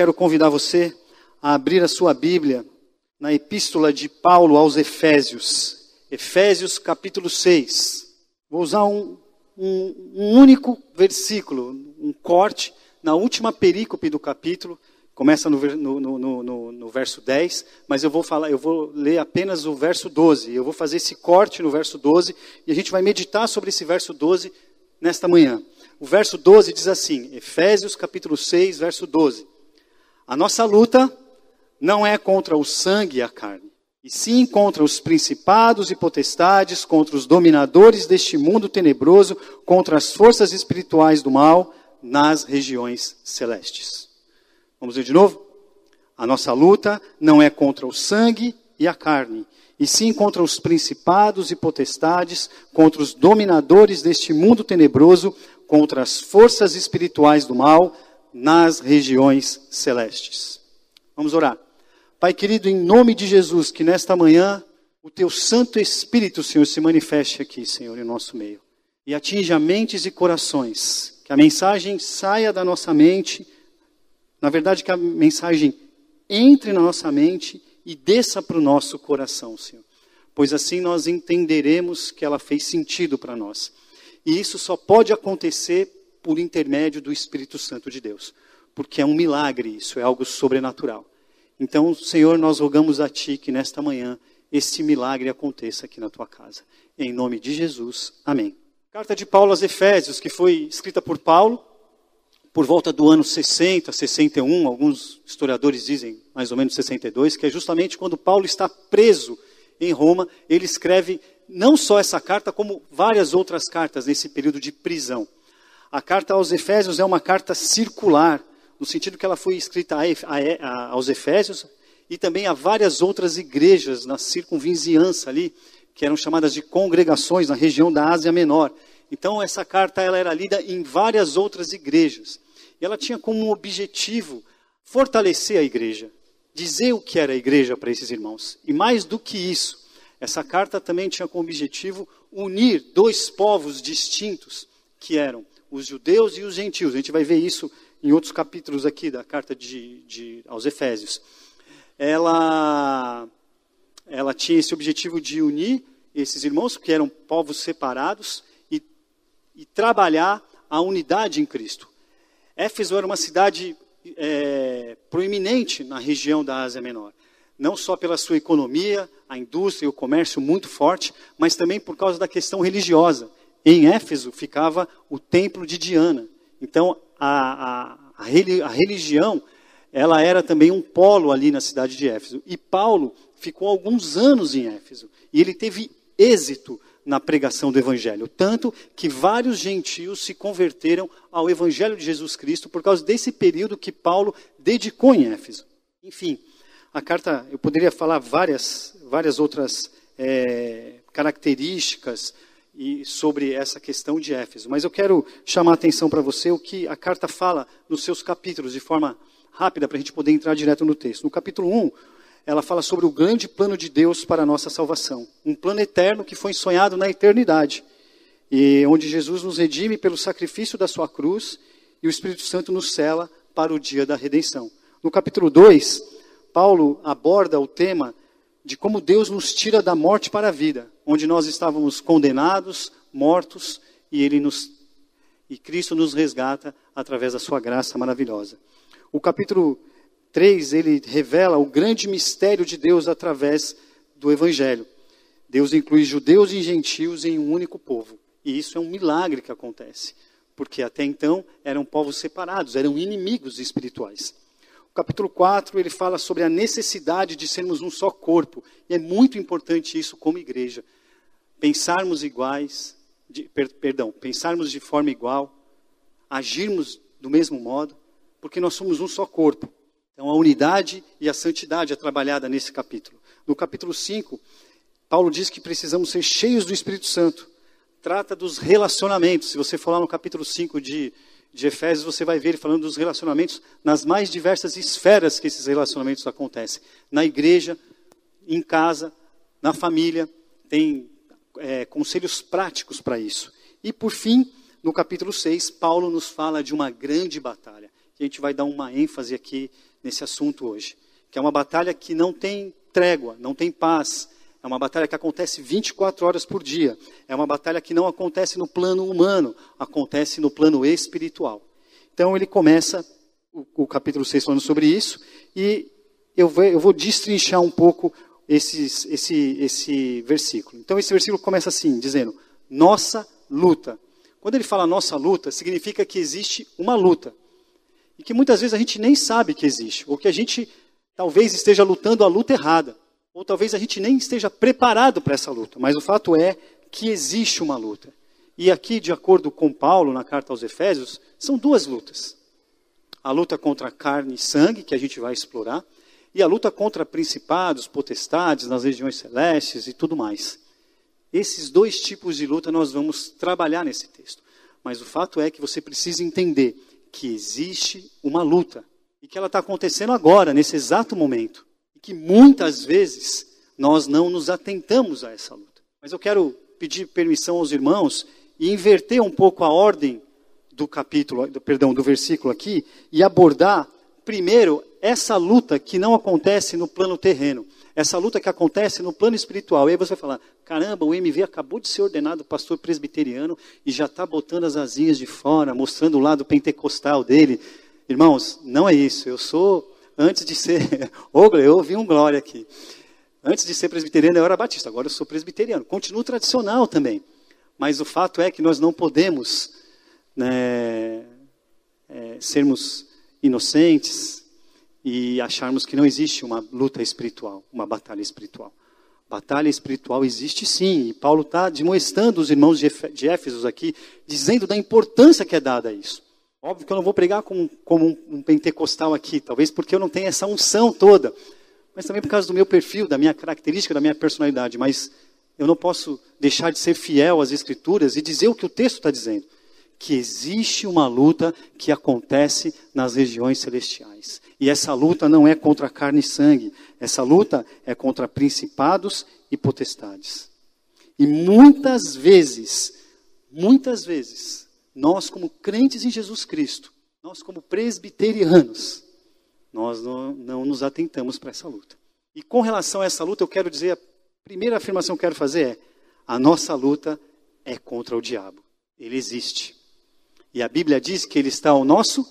quero convidar você a abrir a sua Bíblia na epístola de Paulo aos Efésios, Efésios capítulo 6. Vou usar um, um, um único versículo, um corte, na última perícope do capítulo, começa no, no, no, no, verso 10, mas eu vou falar, eu vou ler apenas o verso 12. Eu vou fazer esse corte no verso 12 e a gente vai meditar sobre esse verso 12 nesta manhã. O verso 12 diz assim, Efésios capítulo 6, verso 12. A nossa luta não é contra o sangue e a carne, e sim contra os principados e potestades, contra os dominadores deste mundo tenebroso, contra as forças espirituais do mal nas regiões celestes. Vamos ver de novo? A nossa luta não é contra o sangue e a carne, e sim contra os principados e potestades, contra os dominadores deste mundo tenebroso, contra as forças espirituais do mal nas regiões celestes. Vamos orar. Pai querido, em nome de Jesus, que nesta manhã o teu Santo Espírito, Senhor, se manifeste aqui, Senhor, em nosso meio. E atinja mentes e corações. Que a mensagem saia da nossa mente. Na verdade, que a mensagem entre na nossa mente e desça para o nosso coração, Senhor. Pois assim nós entenderemos que ela fez sentido para nós. E isso só pode acontecer por intermédio do Espírito Santo de Deus, porque é um milagre, isso é algo sobrenatural. Então, Senhor, nós rogamos a Ti que nesta manhã este milagre aconteça aqui na tua casa. Em nome de Jesus, amém. Carta de Paulo aos Efésios, que foi escrita por Paulo por volta do ano 60, 61, alguns historiadores dizem mais ou menos 62, que é justamente quando Paulo está preso em Roma, ele escreve não só essa carta, como várias outras cartas nesse período de prisão. A carta aos Efésios é uma carta circular, no sentido que ela foi escrita a, a, aos Efésios e também a várias outras igrejas na circunvizinhança ali, que eram chamadas de congregações na região da Ásia Menor. Então essa carta ela era lida em várias outras igrejas. E ela tinha como objetivo fortalecer a igreja, dizer o que era a igreja para esses irmãos. E mais do que isso, essa carta também tinha como objetivo unir dois povos distintos, que eram os judeus e os gentios. A gente vai ver isso em outros capítulos aqui da carta de, de, aos Efésios. Ela, ela tinha esse objetivo de unir esses irmãos, que eram povos separados, e, e trabalhar a unidade em Cristo. Éfeso era uma cidade é, proeminente na região da Ásia Menor. Não só pela sua economia, a indústria e o comércio muito forte, mas também por causa da questão religiosa. Em Éfeso ficava o templo de Diana. Então, a, a, a religião, ela era também um polo ali na cidade de Éfeso. E Paulo ficou alguns anos em Éfeso. E ele teve êxito na pregação do Evangelho. Tanto que vários gentios se converteram ao Evangelho de Jesus Cristo por causa desse período que Paulo dedicou em Éfeso. Enfim, a carta, eu poderia falar várias, várias outras é, características e sobre essa questão de Éfeso. Mas eu quero chamar a atenção para você o que a carta fala nos seus capítulos, de forma rápida, para a gente poder entrar direto no texto. No capítulo 1, ela fala sobre o grande plano de Deus para a nossa salvação. Um plano eterno que foi sonhado na eternidade. E onde Jesus nos redime pelo sacrifício da sua cruz e o Espírito Santo nos cela para o dia da redenção. No capítulo 2, Paulo aborda o tema de como Deus nos tira da morte para a vida, onde nós estávamos condenados, mortos, e ele nos e Cristo nos resgata através da sua graça maravilhosa. O capítulo 3, ele revela o grande mistério de Deus através do evangelho. Deus inclui judeus e gentios em um único povo. E isso é um milagre que acontece, porque até então eram povos separados, eram inimigos espirituais. O capítulo 4, ele fala sobre a necessidade de sermos um só corpo. E é muito importante isso como igreja. Pensarmos iguais, de, per, perdão, pensarmos de forma igual, agirmos do mesmo modo, porque nós somos um só corpo. Então a unidade e a santidade é trabalhada nesse capítulo. No capítulo 5, Paulo diz que precisamos ser cheios do Espírito Santo. Trata dos relacionamentos. Se você for lá no capítulo 5 de de Efésios, você vai ver ele falando dos relacionamentos nas mais diversas esferas que esses relacionamentos acontecem. Na igreja, em casa, na família, tem é, conselhos práticos para isso. E por fim, no capítulo 6, Paulo nos fala de uma grande batalha. a gente vai dar uma ênfase aqui nesse assunto hoje. Que é uma batalha que não tem trégua, não tem paz. É uma batalha que acontece 24 horas por dia. É uma batalha que não acontece no plano humano, acontece no plano espiritual. Então ele começa o, o capítulo 6 falando sobre isso, e eu vou, eu vou destrinchar um pouco esses, esse, esse versículo. Então esse versículo começa assim, dizendo: Nossa luta. Quando ele fala nossa luta, significa que existe uma luta. E que muitas vezes a gente nem sabe que existe, ou que a gente talvez esteja lutando a luta errada, ou talvez a gente nem esteja preparado para essa luta, mas o fato é que existe uma luta. E aqui, de acordo com Paulo, na carta aos Efésios, são duas lutas a luta contra carne e sangue, que a gente vai explorar, e a luta contra principados, potestades nas regiões celestes e tudo mais. Esses dois tipos de luta nós vamos trabalhar nesse texto. Mas o fato é que você precisa entender que existe uma luta e que ela está acontecendo agora, nesse exato momento. E que muitas vezes nós não nos atentamos a essa luta. Mas eu quero pedir permissão aos irmãos e inverter um pouco a ordem do capítulo, perdão, do versículo aqui e abordar primeiro essa luta que não acontece no plano terreno, essa luta que acontece no plano espiritual. E aí você vai falar: caramba, o MV acabou de ser ordenado pastor presbiteriano e já está botando as asinhas de fora, mostrando o lado pentecostal dele. Irmãos, não é isso. Eu sou, antes de ser. Ô, eu ouvi um glória aqui. Antes de ser presbiteriano, eu era batista, agora eu sou presbiteriano. Continuo tradicional também. Mas o fato é que nós não podemos né, é, sermos inocentes e acharmos que não existe uma luta espiritual, uma batalha espiritual. Batalha espiritual existe sim, e Paulo está demonstrando os irmãos de Éfeso aqui, dizendo da importância que é dada a isso. Óbvio que eu não vou pregar como, como um pentecostal aqui, talvez porque eu não tenho essa unção toda, mas também por causa do meu perfil, da minha característica, da minha personalidade. Mas eu não posso deixar de ser fiel às Escrituras e dizer o que o texto está dizendo que existe uma luta que acontece nas regiões celestiais. E essa luta não é contra carne e sangue, essa luta é contra principados e potestades. E muitas vezes, muitas vezes, nós como crentes em Jesus Cristo, nós como presbiterianos, nós não, não nos atentamos para essa luta. E com relação a essa luta, eu quero dizer, a primeira afirmação que eu quero fazer é: a nossa luta é contra o diabo. Ele existe. E a Bíblia diz que ele está ao nosso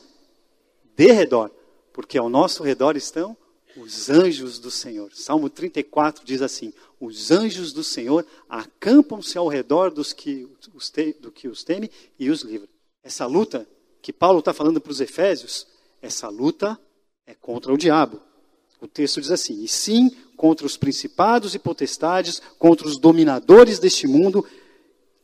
derredor, porque ao nosso redor estão os anjos do Senhor. Salmo 34 diz assim: Os anjos do Senhor acampam-se ao redor dos que os, te, do que os teme e os livra. Essa luta que Paulo está falando para os Efésios, essa luta é contra o diabo. O texto diz assim: E sim contra os principados e potestades, contra os dominadores deste mundo,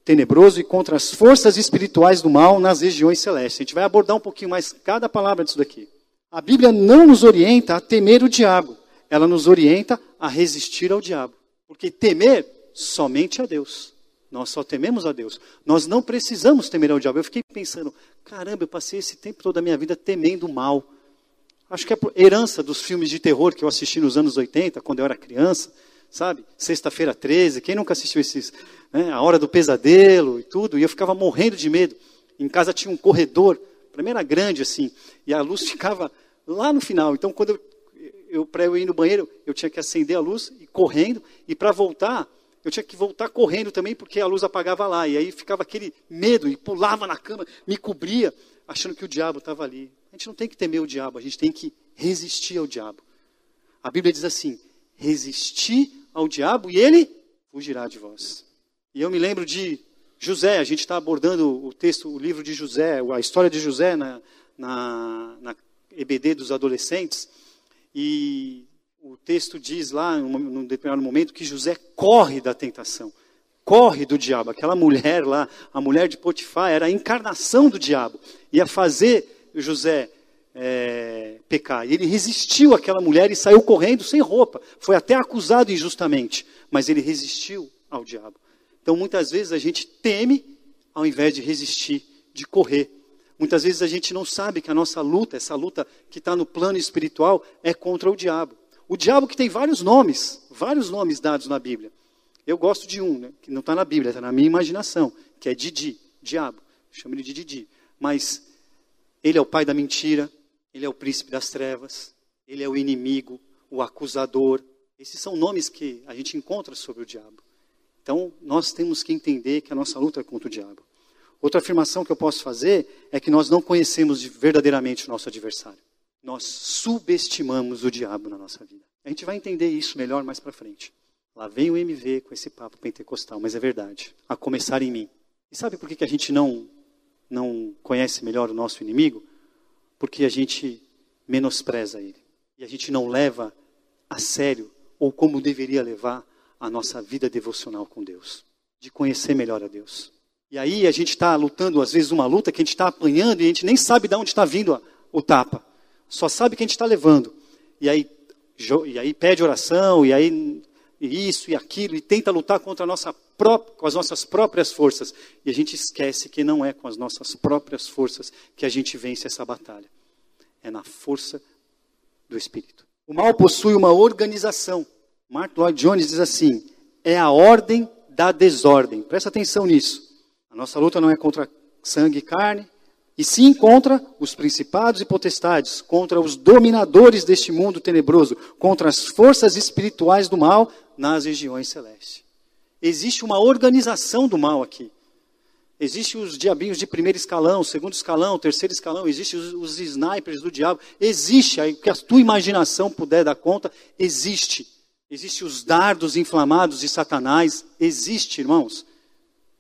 tenebroso e contra as forças espirituais do mal nas regiões celestes. A gente vai abordar um pouquinho mais cada palavra disso daqui. A Bíblia não nos orienta a temer o diabo, ela nos orienta a resistir ao diabo. Porque temer somente a Deus. Nós só tememos a Deus. Nós não precisamos temer ao diabo. Eu fiquei pensando, caramba, eu passei esse tempo toda a minha vida temendo o mal. Acho que é herança dos filmes de terror que eu assisti nos anos 80, quando eu era criança sabe? Sexta-feira 13, quem nunca assistiu esses, né? A Hora do Pesadelo e tudo, e eu ficava morrendo de medo. Em casa tinha um corredor, para mim era grande assim, e a luz ficava lá no final. Então, quando eu, eu para eu ir no banheiro, eu tinha que acender a luz e correndo, e para voltar, eu tinha que voltar correndo também, porque a luz apagava lá. E aí ficava aquele medo, e pulava na cama, me cobria, achando que o diabo estava ali. A gente não tem que temer o diabo, a gente tem que resistir ao diabo. A Bíblia diz assim: resistir ao diabo e ele fugirá de vós. E eu me lembro de José, a gente está abordando o texto, o livro de José, a história de José na, na, na EBD dos adolescentes, e o texto diz lá, num determinado momento, que José corre da tentação, corre do diabo. Aquela mulher lá, a mulher de Potifar, era a encarnação do diabo, ia fazer José é, pecar. E ele resistiu àquela mulher e saiu correndo sem roupa. Foi até acusado injustamente, mas ele resistiu ao diabo. Então muitas vezes a gente teme ao invés de resistir, de correr. Muitas vezes a gente não sabe que a nossa luta, essa luta que está no plano espiritual, é contra o diabo. O diabo que tem vários nomes, vários nomes dados na Bíblia. Eu gosto de um, né, que não está na Bíblia, está na minha imaginação, que é Didi, diabo. Chamo ele de Didi. Mas ele é o pai da mentira, ele é o príncipe das trevas, ele é o inimigo, o acusador. Esses são nomes que a gente encontra sobre o diabo. Então, nós temos que entender que a nossa luta é contra o diabo. Outra afirmação que eu posso fazer é que nós não conhecemos verdadeiramente o nosso adversário. Nós subestimamos o diabo na nossa vida. A gente vai entender isso melhor mais para frente. Lá vem o MV com esse papo pentecostal, mas é verdade. A começar em mim. E sabe por que, que a gente não, não conhece melhor o nosso inimigo? Porque a gente menospreza ele. E a gente não leva a sério, ou como deveria levar, a nossa vida devocional com Deus. De conhecer melhor a Deus. E aí a gente está lutando, às vezes, uma luta que a gente está apanhando e a gente nem sabe de onde está vindo o tapa. Só sabe que a gente está levando. E aí, e aí pede oração, e aí isso e aquilo, e tenta lutar contra nossa própria, com as nossas próprias forças. E a gente esquece que não é com as nossas próprias forças que a gente vence essa batalha. É na força do Espírito. O mal possui uma organização. Mark Lloyd Jones diz assim: é a ordem da desordem. Presta atenção nisso. A nossa luta não é contra sangue e carne, e sim contra os principados e potestades, contra os dominadores deste mundo tenebroso, contra as forças espirituais do mal nas regiões celestes. Existe uma organização do mal aqui. Existem os diabinhos de primeiro escalão, segundo escalão, terceiro escalão, existem os, os snipers do diabo. Existe, aí, que a tua imaginação puder dar conta, existe. Existem os dardos inflamados de Satanás. Existe, irmãos.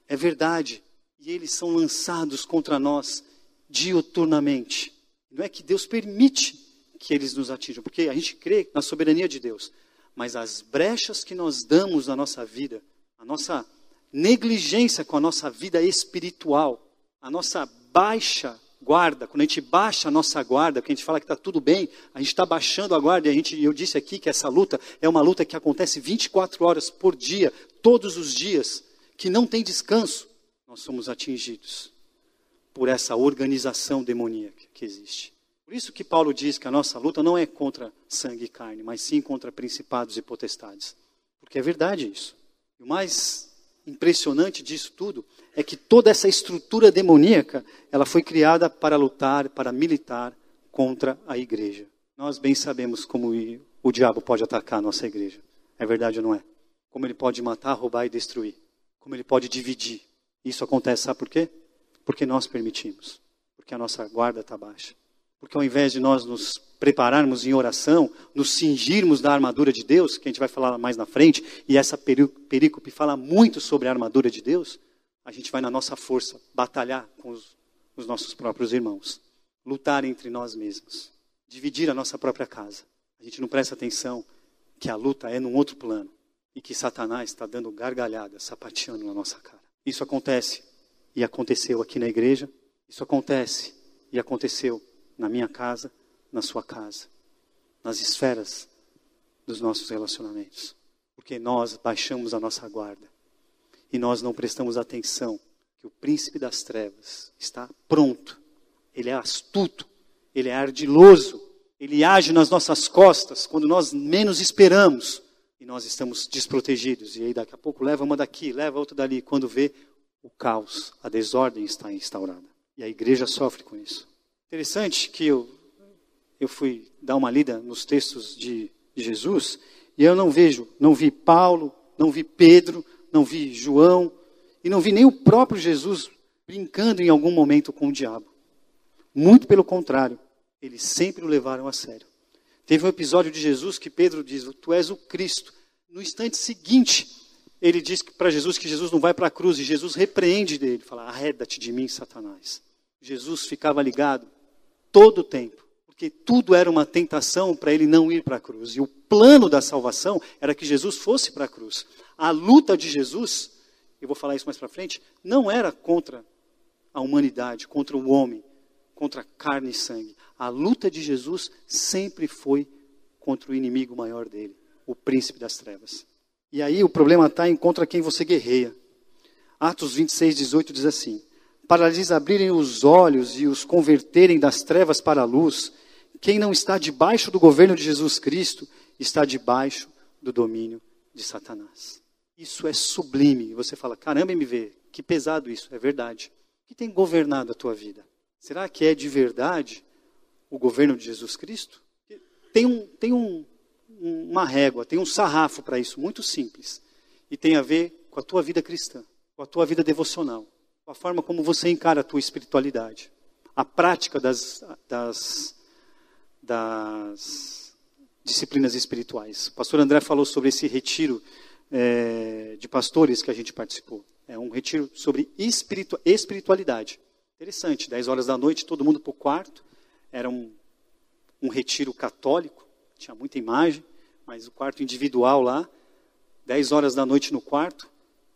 É verdade e eles são lançados contra nós diuturnamente. Não é que Deus permite que eles nos atinjam, porque a gente crê na soberania de Deus, mas as brechas que nós damos na nossa vida, a nossa negligência com a nossa vida espiritual, a nossa baixa guarda, quando a gente baixa a nossa guarda, que a gente fala que está tudo bem, a gente está baixando a guarda, e a gente, eu disse aqui que essa luta é uma luta que acontece 24 horas por dia, todos os dias, que não tem descanso nós somos atingidos por essa organização demoníaca que existe. Por isso que Paulo diz que a nossa luta não é contra sangue e carne, mas sim contra principados e potestades. Porque é verdade isso. E o mais impressionante disso tudo é que toda essa estrutura demoníaca, ela foi criada para lutar, para militar contra a igreja. Nós bem sabemos como o diabo pode atacar a nossa igreja. É verdade ou não é? Como ele pode matar, roubar e destruir. Como ele pode dividir. Isso acontece, sabe por quê? Porque nós permitimos. Porque a nossa guarda está baixa. Porque ao invés de nós nos prepararmos em oração, nos cingirmos da armadura de Deus, que a gente vai falar mais na frente, e essa perícope fala muito sobre a armadura de Deus, a gente vai na nossa força batalhar com os, os nossos próprios irmãos, lutar entre nós mesmos, dividir a nossa própria casa. A gente não presta atenção que a luta é num outro plano e que Satanás está dando gargalhada, sapateando na nossa cara. Isso acontece e aconteceu aqui na igreja. Isso acontece e aconteceu na minha casa, na sua casa, nas esferas dos nossos relacionamentos. Porque nós baixamos a nossa guarda e nós não prestamos atenção que o príncipe das trevas está pronto. Ele é astuto, ele é ardiloso, ele age nas nossas costas quando nós menos esperamos e nós estamos desprotegidos. E aí daqui a pouco leva uma daqui, leva outra dali. Quando vê, o caos, a desordem está instaurada. E a igreja sofre com isso. Interessante que eu, eu fui dar uma lida nos textos de, de Jesus e eu não vejo, não vi Paulo, não vi Pedro, não vi João e não vi nem o próprio Jesus brincando em algum momento com o diabo. Muito pelo contrário, eles sempre o levaram a sério. Teve um episódio de Jesus que Pedro diz: Tu és o Cristo. No instante seguinte, ele diz para Jesus que Jesus não vai para a cruz e Jesus repreende dele, fala: Arreda-te de mim, Satanás. Jesus ficava ligado todo o tempo, porque tudo era uma tentação para ele não ir para a cruz. E o plano da salvação era que Jesus fosse para a cruz. A luta de Jesus, eu vou falar isso mais para frente, não era contra a humanidade, contra o homem, contra carne e sangue. A luta de Jesus sempre foi contra o inimigo maior dele, o príncipe das trevas. E aí o problema está em contra quem você guerreia. Atos 26, 18 diz assim: Para lhes abrirem os olhos e os converterem das trevas para a luz, quem não está debaixo do governo de Jesus Cristo está debaixo do domínio de Satanás. Isso é sublime. Você fala, caramba, MV, que pesado isso. É verdade. O que tem governado a tua vida? Será que é de verdade o governo de Jesus Cristo? Tem, um, tem um, uma régua, tem um sarrafo para isso, muito simples. E tem a ver com a tua vida cristã, com a tua vida devocional, a forma como você encara a tua espiritualidade, a prática das, das, das disciplinas espirituais. O pastor André falou sobre esse retiro é, de pastores que a gente participou. É um retiro sobre espiritu espiritualidade. Interessante, 10 horas da noite, todo mundo para o quarto. Era um, um retiro católico, tinha muita imagem, mas o quarto individual lá, 10 horas da noite no quarto,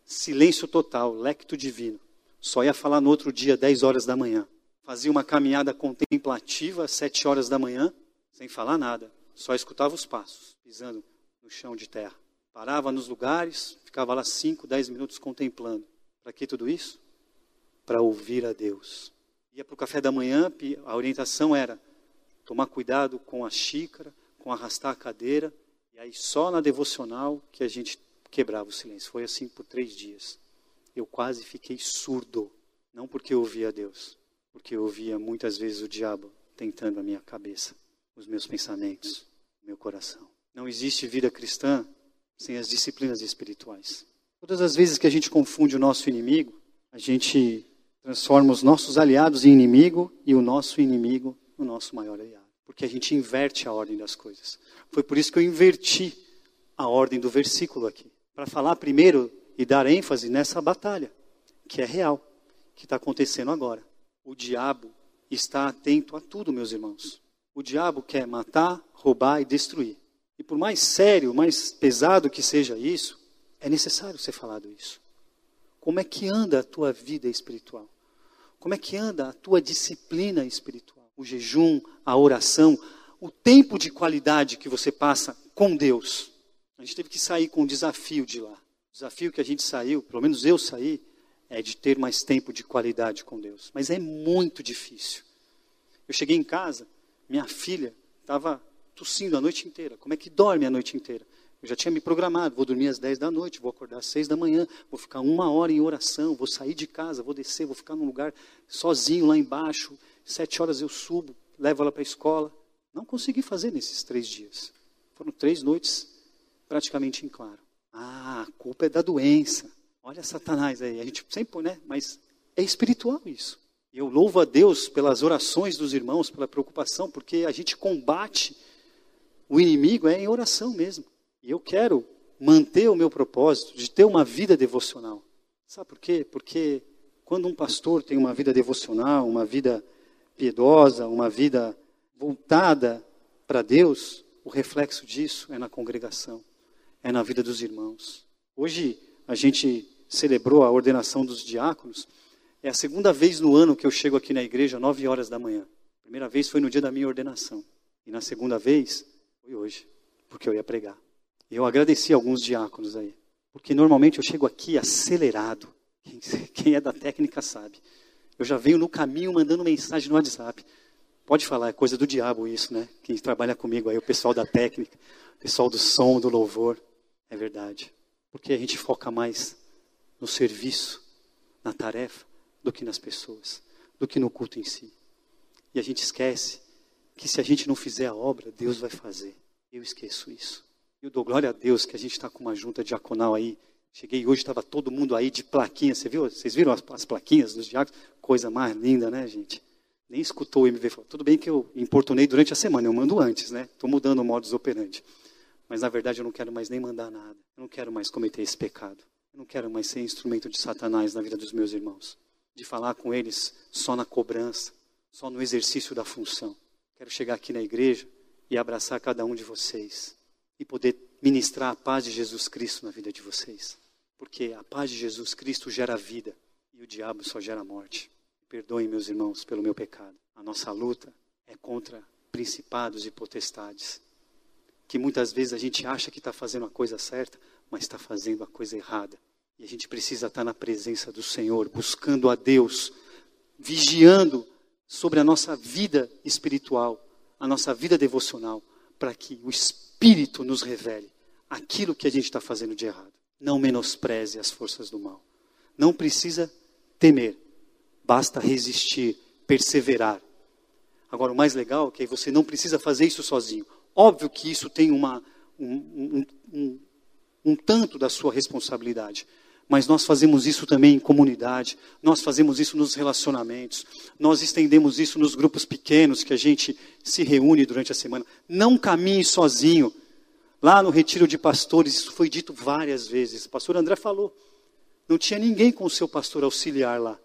silêncio total, lecto divino. Só ia falar no outro dia, 10 horas da manhã. Fazia uma caminhada contemplativa, às 7 horas da manhã, sem falar nada. Só escutava os passos, pisando no chão de terra. Parava nos lugares, ficava lá 5, 10 minutos contemplando. Para que tudo isso? Para ouvir a Deus. Ia para o café da manhã, a orientação era tomar cuidado com a xícara, com arrastar a cadeira, e aí só na devocional que a gente quebrava o silêncio. Foi assim por três dias. Eu quase fiquei surdo, não porque eu ouvia Deus, porque eu ouvia muitas vezes o diabo tentando a minha cabeça, os meus pensamentos, o meu coração. Não existe vida cristã sem as disciplinas espirituais. Todas as vezes que a gente confunde o nosso inimigo, a gente transforma os nossos aliados em inimigo e o nosso inimigo no nosso maior aliado. Porque a gente inverte a ordem das coisas. Foi por isso que eu inverti a ordem do versículo aqui. Para falar primeiro e dar ênfase nessa batalha, que é real, que está acontecendo agora. O diabo está atento a tudo, meus irmãos. O diabo quer matar, roubar e destruir. E por mais sério, mais pesado que seja isso, é necessário ser falado isso. Como é que anda a tua vida espiritual? Como é que anda a tua disciplina espiritual? O jejum, a oração, o tempo de qualidade que você passa com Deus. A gente teve que sair com um desafio de lá. O desafio que a gente saiu, pelo menos eu saí, é de ter mais tempo de qualidade com Deus. Mas é muito difícil. Eu cheguei em casa, minha filha estava tossindo a noite inteira. Como é que dorme a noite inteira? Eu já tinha me programado, vou dormir às 10 da noite, vou acordar às 6 da manhã, vou ficar uma hora em oração, vou sair de casa, vou descer, vou ficar num lugar sozinho lá embaixo, sete horas eu subo, levo ela para a escola. Não consegui fazer nesses três dias. Foram três noites praticamente em claro. Culpa é da doença. Olha Satanás aí. A gente sempre, né? Mas é espiritual isso. Eu louvo a Deus pelas orações dos irmãos, pela preocupação, porque a gente combate o inimigo é em oração mesmo. E eu quero manter o meu propósito de ter uma vida devocional. Sabe por quê? Porque quando um pastor tem uma vida devocional, uma vida piedosa, uma vida voltada para Deus, o reflexo disso é na congregação, é na vida dos irmãos. Hoje a gente celebrou a ordenação dos diáconos. É a segunda vez no ano que eu chego aqui na igreja, nove horas da manhã. A primeira vez foi no dia da minha ordenação. E na segunda vez foi hoje, porque eu ia pregar. Eu agradeci alguns diáconos aí, porque normalmente eu chego aqui acelerado. Quem é da técnica sabe. Eu já venho no caminho mandando mensagem no WhatsApp. Pode falar, é coisa do diabo isso, né? Quem trabalha comigo aí, o pessoal da técnica, o pessoal do som, do louvor. É verdade. Porque a gente foca mais no serviço, na tarefa, do que nas pessoas, do que no culto em si. E a gente esquece que se a gente não fizer a obra, Deus vai fazer. Eu esqueço isso. Eu dou glória a Deus que a gente está com uma junta diaconal aí. Cheguei hoje, estava todo mundo aí de plaquinha. Você viu? Vocês viram as, as plaquinhas dos diáconos? Coisa mais linda, né, gente? Nem escutou o MV falar. Tudo bem que eu importunei durante a semana, eu mando antes, né? Estou mudando o modus operandi. Mas na verdade eu não quero mais nem mandar nada. Eu não quero mais cometer esse pecado. Eu não quero mais ser instrumento de Satanás na vida dos meus irmãos. De falar com eles só na cobrança, só no exercício da função. Quero chegar aqui na igreja e abraçar cada um de vocês e poder ministrar a paz de Jesus Cristo na vida de vocês. Porque a paz de Jesus Cristo gera vida e o diabo só gera morte. Perdoem, meus irmãos, pelo meu pecado. A nossa luta é contra principados e potestades. Que muitas vezes a gente acha que está fazendo a coisa certa, mas está fazendo a coisa errada. E a gente precisa estar na presença do Senhor, buscando a Deus, vigiando sobre a nossa vida espiritual, a nossa vida devocional, para que o Espírito nos revele aquilo que a gente está fazendo de errado. Não menospreze as forças do mal. Não precisa temer, basta resistir, perseverar. Agora, o mais legal é que você não precisa fazer isso sozinho. Óbvio que isso tem uma, um, um, um, um tanto da sua responsabilidade. Mas nós fazemos isso também em comunidade, nós fazemos isso nos relacionamentos, nós estendemos isso nos grupos pequenos que a gente se reúne durante a semana. Não caminhe sozinho. Lá no retiro de pastores, isso foi dito várias vezes. O pastor André falou. Não tinha ninguém com o seu pastor auxiliar lá.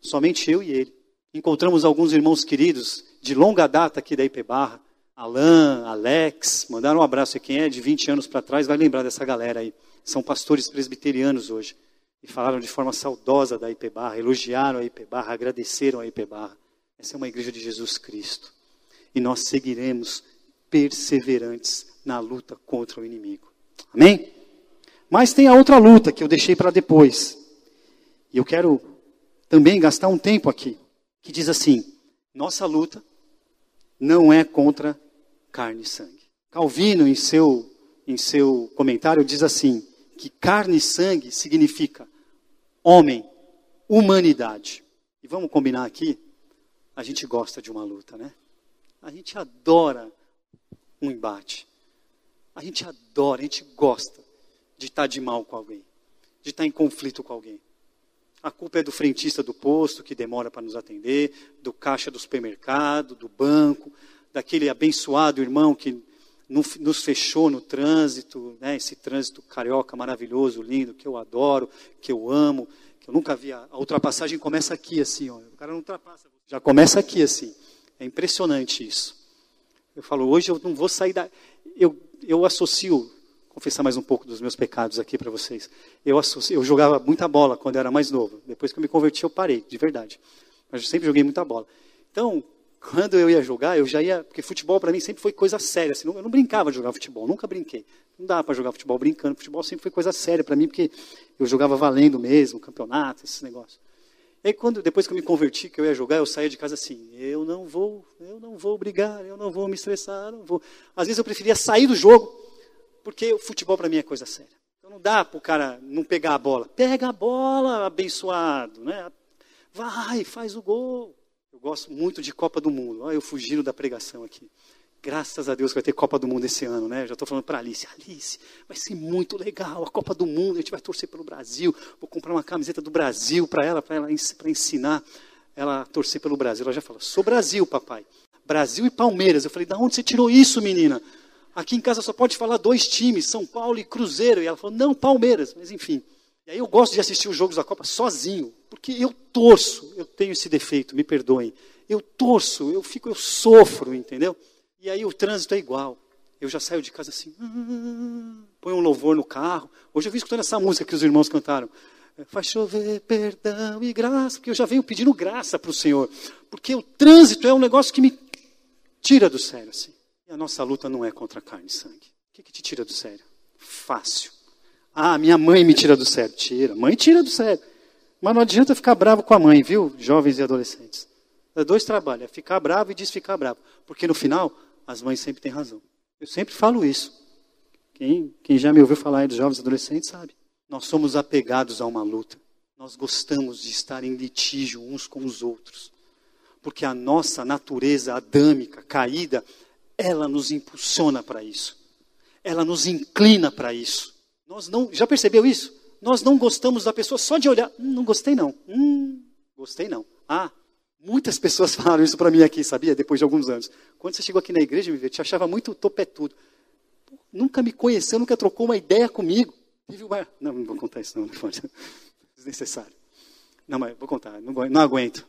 Somente eu e ele. Encontramos alguns irmãos queridos de longa data aqui da IP Barra. Alain, Alex, mandaram um abraço. E quem é de 20 anos para trás vai lembrar dessa galera aí. São pastores presbiterianos hoje. E falaram de forma saudosa da IP Barra, elogiaram a IP Barra, agradeceram a IP Barra. Essa é uma igreja de Jesus Cristo. E nós seguiremos perseverantes na luta contra o inimigo. Amém? Mas tem a outra luta que eu deixei para depois. E eu quero também gastar um tempo aqui, que diz assim: nossa luta não é contra carne e sangue. Calvino, em seu, em seu comentário, diz assim: que carne e sangue significa homem, humanidade. E vamos combinar aqui, a gente gosta de uma luta, né? A gente adora um embate. A gente adora, a gente gosta de estar de mal com alguém, de estar em conflito com alguém. A culpa é do frentista do posto que demora para nos atender, do caixa do supermercado, do banco, daquele abençoado irmão que nos fechou no trânsito, né, esse trânsito carioca maravilhoso, lindo, que eu adoro, que eu amo, que eu nunca vi. A ultrapassagem começa aqui assim, ó, o cara não ultrapassa, já começa aqui assim. É impressionante isso. Eu falo, hoje eu não vou sair da. Eu, eu associo confessar mais um pouco dos meus pecados aqui para vocês. Eu, eu jogava muita bola quando eu era mais novo. Depois que eu me converti, eu parei, de verdade. Mas eu sempre joguei muita bola. Então, quando eu ia jogar, eu já ia. Porque futebol para mim sempre foi coisa séria. Assim, eu não brincava de jogar futebol, nunca brinquei. Não dá para jogar futebol brincando. Futebol sempre foi coisa séria para mim, porque eu jogava valendo mesmo, campeonato, esses negócios. E aí, quando, depois que eu me converti, que eu ia jogar, eu saía de casa assim: eu não vou, eu não vou brigar, eu não vou me estressar, não vou. Às vezes eu preferia sair do jogo porque o futebol para mim é coisa séria. Então não dá para o cara não pegar a bola. Pega a bola, abençoado, né? Vai, faz o gol. Gosto muito de Copa do Mundo. Olha eu fugindo da pregação aqui. Graças a Deus que vai ter Copa do Mundo esse ano, né? Já estou falando para Alice. Alice, vai ser muito legal a Copa do Mundo. A gente vai torcer pelo Brasil. Vou comprar uma camiseta do Brasil para ela, para ela para ensinar ela a torcer pelo Brasil. Ela já fala: sou Brasil, papai. Brasil e Palmeiras. Eu falei: da onde você tirou isso, menina? aqui em casa só pode falar dois times, São Paulo e Cruzeiro. E ela falou, não, Palmeiras, mas enfim. E aí eu gosto de assistir os jogos da Copa sozinho, porque eu torço, eu tenho esse defeito, me perdoem. Eu torço, eu fico, eu sofro, entendeu? E aí o trânsito é igual. Eu já saio de casa assim, põe um louvor no carro. Hoje eu vi escutando essa música que os irmãos cantaram. Faz chover perdão e graça, porque eu já venho pedindo graça para o Senhor. Porque o trânsito é um negócio que me tira do sério, assim. E a nossa luta não é contra carne e sangue. O que, que te tira do sério? Fácil. Ah, minha mãe me tira do sério. Tira. Mãe tira do sério. Mas não adianta ficar bravo com a mãe, viu, jovens e adolescentes. É dois trabalhos, é ficar bravo e desficar bravo. Porque no final, as mães sempre têm razão. Eu sempre falo isso. Quem, quem já me ouviu falar aí dos jovens e adolescentes sabe. Nós somos apegados a uma luta. Nós gostamos de estar em litígio uns com os outros. Porque a nossa natureza adâmica, caída, ela nos impulsiona para isso. Ela nos inclina para isso. Nós não, já percebeu isso? Nós não gostamos da pessoa só de olhar. Hum, não gostei não. Hum, gostei não. Ah, muitas pessoas falaram isso para mim aqui, sabia? Depois de alguns anos. Quando você chegou aqui na igreja, me te achava muito topetudo. Nunca me conheceu, nunca trocou uma ideia comigo. uma... Não, não vou contar isso não, não pode. Desnecessário. Não, mas vou contar, não, aguento.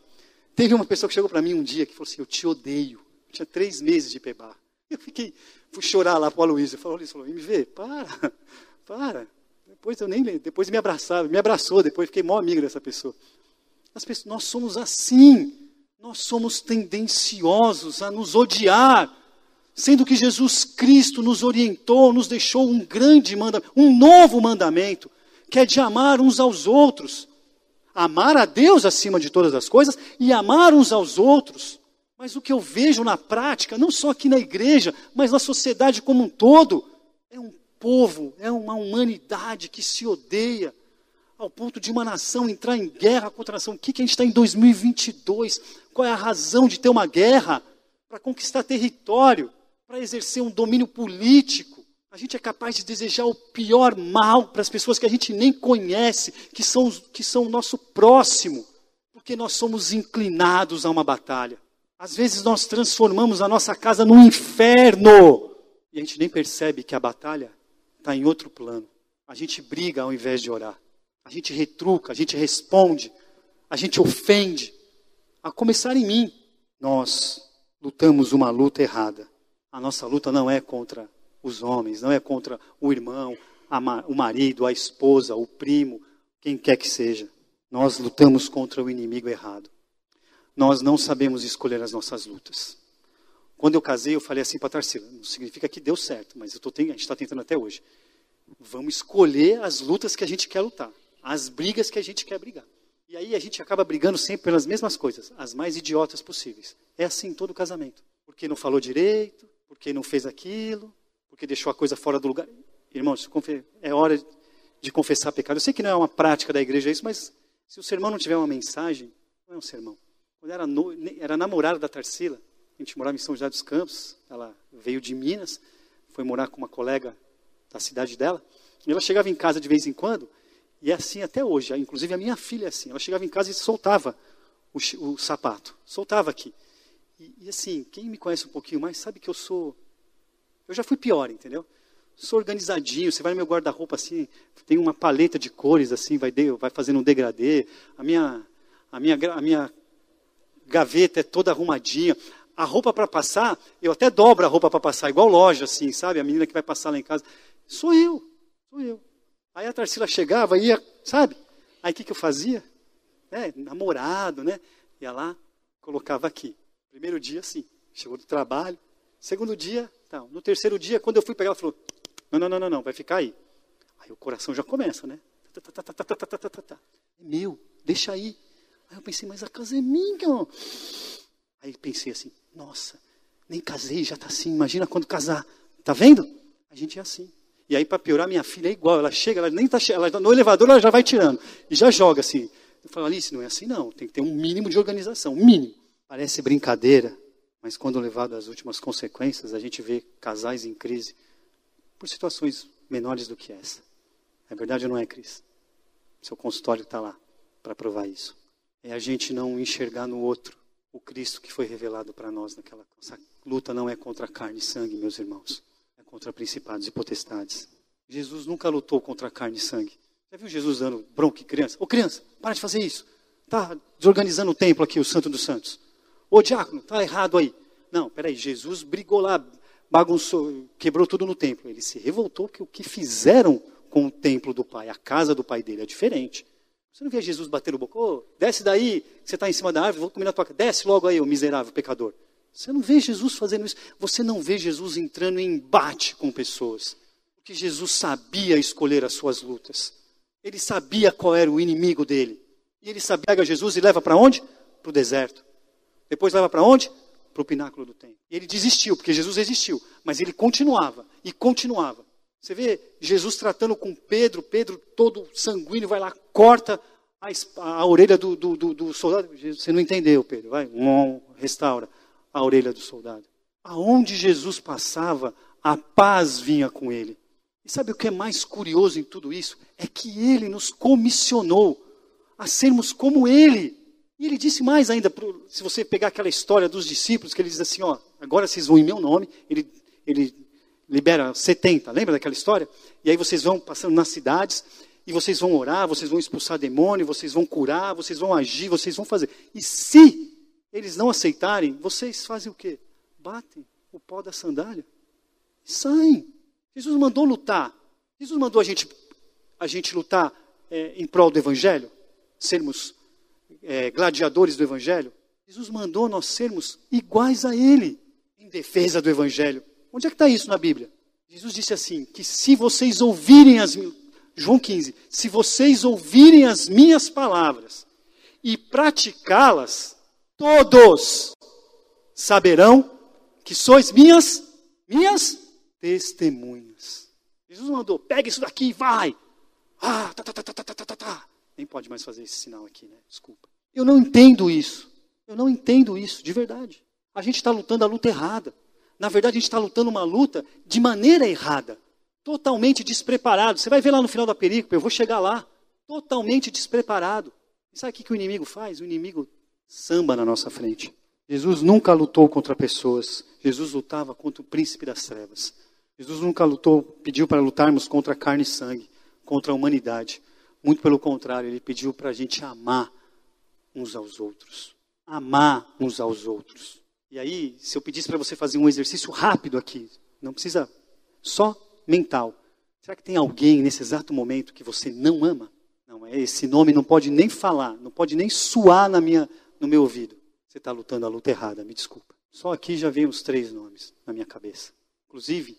Teve uma pessoa que chegou para mim um dia que falou assim, eu te odeio tinha três meses de pebar. Eu fiquei, fui chorar lá para o Aloysio. Falou, Aloysio, falou, me vê, para, para. Depois eu nem depois me abraçava, me abraçou, depois fiquei mó amigo dessa pessoa. As pessoas, nós somos assim, nós somos tendenciosos a nos odiar, sendo que Jesus Cristo nos orientou, nos deixou um grande mandamento, um novo mandamento, que é de amar uns aos outros. Amar a Deus acima de todas as coisas e amar uns aos outros. Mas o que eu vejo na prática, não só aqui na igreja, mas na sociedade como um todo, é um povo, é uma humanidade que se odeia. ao ponto de uma nação entrar em guerra contra a nação. O que, que a gente está em 2022? Qual é a razão de ter uma guerra? Para conquistar território, para exercer um domínio político. A gente é capaz de desejar o pior mal para as pessoas que a gente nem conhece, que são, que são o nosso próximo, porque nós somos inclinados a uma batalha. Às vezes nós transformamos a nossa casa num inferno e a gente nem percebe que a batalha está em outro plano. A gente briga ao invés de orar. A gente retruca, a gente responde, a gente ofende. A começar em mim, nós lutamos uma luta errada. A nossa luta não é contra os homens, não é contra o irmão, o marido, a esposa, o primo, quem quer que seja. Nós lutamos contra o inimigo errado. Nós não sabemos escolher as nossas lutas. Quando eu casei, eu falei assim para a Tarsila, não significa que deu certo, mas tô, a gente está tentando até hoje. Vamos escolher as lutas que a gente quer lutar as brigas que a gente quer brigar. E aí a gente acaba brigando sempre pelas mesmas coisas, as mais idiotas possíveis. É assim todo casamento. Porque não falou direito, porque não fez aquilo, porque deixou a coisa fora do lugar. Irmãos, é hora de confessar pecado. Eu sei que não é uma prática da igreja isso, mas se o sermão não tiver uma mensagem, não é um sermão. Quando era, no, era namorada da Tarsila, a gente morava em São José dos Campos, ela veio de Minas, foi morar com uma colega da cidade dela, e ela chegava em casa de vez em quando, e é assim até hoje. Inclusive a minha filha é assim. Ela chegava em casa e soltava o, o sapato. Soltava aqui. E, e, assim, quem me conhece um pouquinho mais sabe que eu sou. Eu já fui pior, entendeu? Sou organizadinho. Você vai no meu guarda-roupa assim, tem uma paleta de cores assim, vai, de, vai fazendo um degradê. A minha, a minha, a minha gaveta é toda arrumadinha. A roupa para passar, eu até dobro a roupa para passar, igual loja, assim, sabe? A menina que vai passar lá em casa. Sou eu, sou eu. Aí a Tarsila chegava, ia, sabe? Aí o que, que eu fazia? É, namorado, né? Ia lá, colocava aqui. Primeiro dia, sim, chegou do trabalho. Segundo dia, tal. No terceiro dia, quando eu fui pegar, ela falou: não, não, não, não, não, vai ficar aí. Aí o coração já começa, né? Meu, deixa aí. Aí eu pensei, mas a casa é minha. Aí pensei assim, nossa, nem casei, já está assim. Imagina quando casar. Tá vendo? A gente é assim. E aí, para piorar, minha filha é igual. Ela chega, ela nem está ela, no elevador, ela já vai tirando. E já joga assim. Eu falo, Alice, não é assim não. Tem que ter um mínimo de organização. Um mínimo. Parece brincadeira, mas quando levado às últimas consequências, a gente vê casais em crise por situações menores do que essa. É verdade ou não é, Cris? Seu consultório está lá para provar isso. É a gente não enxergar no outro o Cristo que foi revelado para nós naquela. Essa luta não é contra carne e sangue, meus irmãos contra principados e potestades. Jesus nunca lutou contra carne e sangue. Já viu Jesus dando bronca em criança? Ô criança, para de fazer isso. Está desorganizando o templo aqui, o Santo dos Santos. Ô diácono, está errado aí. Não, peraí, Jesus brigou lá, bagunçou, quebrou tudo no templo. Ele se revoltou que o que fizeram com o templo do pai, a casa do pai dele, é diferente. Você não via Jesus bater o boca? Ô, desce daí, você está em cima da árvore, vou comer na tua. Desce logo aí, o miserável pecador. Você não vê Jesus fazendo isso. Você não vê Jesus entrando em embate com pessoas. Porque Jesus sabia escolher as suas lutas. Ele sabia qual era o inimigo dele. E ele sabia que Jesus e leva para onde? Para o deserto. Depois leva para onde? Para o pináculo do templo. E ele desistiu, porque Jesus existiu. Mas ele continuava e continuava. Você vê Jesus tratando com Pedro, Pedro todo sanguíneo, vai lá, corta a, a orelha do, do, do, do, soldado. Você não entendeu, Pedro. Vai, restaura a orelha do soldado. Aonde Jesus passava, a paz vinha com ele. E sabe o que é mais curioso em tudo isso? É que ele nos comissionou a sermos como ele. E ele disse mais ainda, se você pegar aquela história dos discípulos, que ele diz assim: ó, agora vocês vão em meu nome, ele, ele libera 70, lembra daquela história? E aí vocês vão passando nas cidades, e vocês vão orar, vocês vão expulsar demônio, vocês vão curar, vocês vão agir, vocês vão fazer. E se eles não aceitarem, vocês fazem o quê? Batem o pó da sandália e saem. Jesus mandou lutar. Jesus mandou a gente, a gente lutar é, em prol do Evangelho, sermos é, gladiadores do Evangelho. Jesus mandou nós sermos iguais a Ele em defesa do Evangelho. Onde é que está isso na Bíblia? Jesus disse assim: que se vocês ouvirem as João 15, se vocês ouvirem as minhas palavras e praticá-las, todos saberão que sois minhas, minhas testemunhas. Jesus mandou, pega isso daqui e vai. Ah, tá, tá, tá, tá, tá, tá, tá, tá. Nem pode mais fazer esse sinal aqui, né? Desculpa. Eu não entendo isso. Eu não entendo isso, de verdade. A gente está lutando a luta errada. Na verdade, a gente está lutando uma luta de maneira errada. Totalmente despreparado. Você vai ver lá no final da película, eu vou chegar lá. Totalmente despreparado. E sabe o que o inimigo faz? O inimigo samba na nossa frente. Jesus nunca lutou contra pessoas. Jesus lutava contra o príncipe das trevas. Jesus nunca lutou, pediu para lutarmos contra carne e sangue, contra a humanidade. Muito pelo contrário, ele pediu para a gente amar uns aos outros. Amar uns aos outros. E aí, se eu pedisse para você fazer um exercício rápido aqui, não precisa, só mental. Será que tem alguém nesse exato momento que você não ama? Não, é esse nome não pode nem falar, não pode nem suar na minha, no meu ouvido. Você está lutando a luta errada, me desculpa. Só aqui já vem os três nomes na minha cabeça. Inclusive,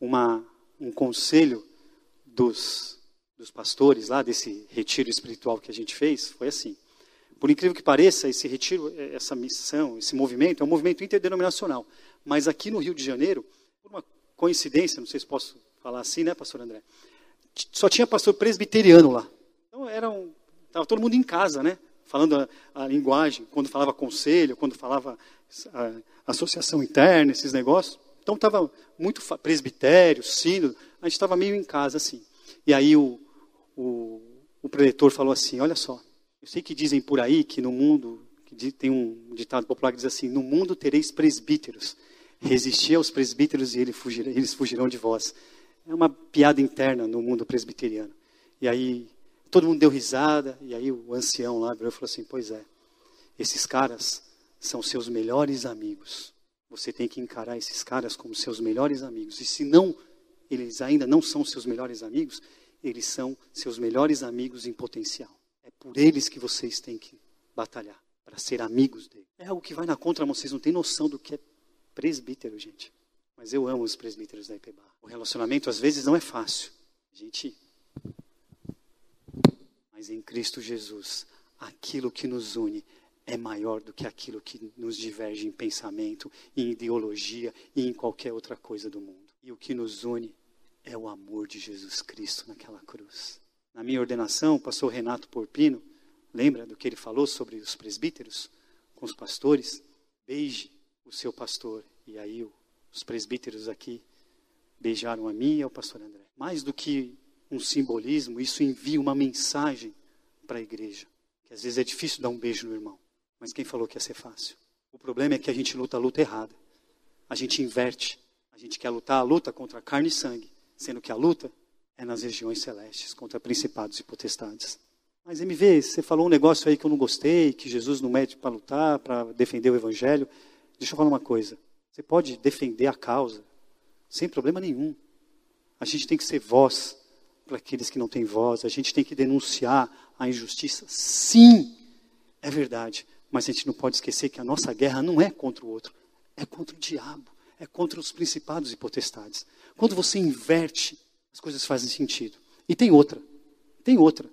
uma, um conselho dos, dos pastores lá, desse retiro espiritual que a gente fez, foi assim. Por incrível que pareça, esse retiro, é, essa missão, esse movimento, é um movimento interdenominacional. Mas aqui no Rio de Janeiro, por uma coincidência, não sei se posso falar assim, né, pastor André? Só tinha pastor presbiteriano lá. Então era um, estava todo mundo em casa, né? falando a, a, linguagem, quando falava conselho, quando falava a, associação interna, esses negócios. Então estava muito presbitério, sino, a gente estava meio em casa assim. E aí o, o, o preletor falou assim: Olha só, eu sei que dizem por aí que no mundo, que tem um ditado popular que diz assim: No mundo tereis presbíteros. Resisti aos presbíteros e eles fugirão, de vós. É uma piada interna no mundo presbiteriano. E aí Todo mundo deu risada, e aí o ancião lá virou e falou assim: Pois é, esses caras são seus melhores amigos. Você tem que encarar esses caras como seus melhores amigos. E se não, eles ainda não são seus melhores amigos, eles são seus melhores amigos em potencial. É por eles que vocês têm que batalhar, para ser amigos dele. É algo que vai na contramão, vocês não têm noção do que é presbítero, gente. Mas eu amo os presbíteros da IPBA. O relacionamento às vezes não é fácil. A gente mas em Cristo Jesus, aquilo que nos une é maior do que aquilo que nos diverge em pensamento, em ideologia e em qualquer outra coisa do mundo. E o que nos une é o amor de Jesus Cristo naquela cruz. Na minha ordenação, o pastor Renato Porpino, lembra do que ele falou sobre os presbíteros com os pastores? Beije o seu pastor. E aí os presbíteros aqui beijaram a mim e ao pastor André. Mais do que um simbolismo, isso envia uma mensagem para a igreja. Que às vezes é difícil dar um beijo no irmão, mas quem falou que ia ser fácil? O problema é que a gente luta a luta errada. A gente inverte. A gente quer lutar a luta contra carne e sangue, sendo que a luta é nas regiões celestes, contra principados e potestades. Mas MV, você falou um negócio aí que eu não gostei, que Jesus não mede para lutar, para defender o evangelho. Deixa eu falar uma coisa. Você pode defender a causa sem problema nenhum. A gente tem que ser voz para aqueles que não têm voz, a gente tem que denunciar a injustiça. Sim, é verdade, mas a gente não pode esquecer que a nossa guerra não é contra o outro, é contra o diabo, é contra os principados e potestades. Quando você inverte, as coisas fazem sentido. E tem outra, tem outra.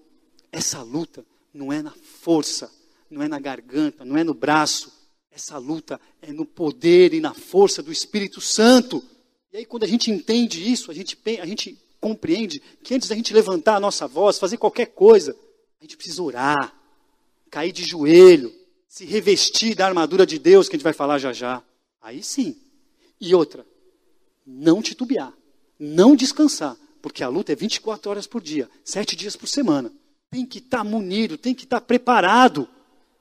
Essa luta não é na força, não é na garganta, não é no braço. Essa luta é no poder e na força do Espírito Santo. E aí, quando a gente entende isso, a gente, a gente compreende que antes da gente levantar a nossa voz, fazer qualquer coisa, a gente precisa orar, cair de joelho, se revestir da armadura de Deus, que a gente vai falar já já. Aí sim. E outra, não titubear, não descansar, porque a luta é 24 horas por dia, 7 dias por semana. Tem que estar tá munido, tem que estar tá preparado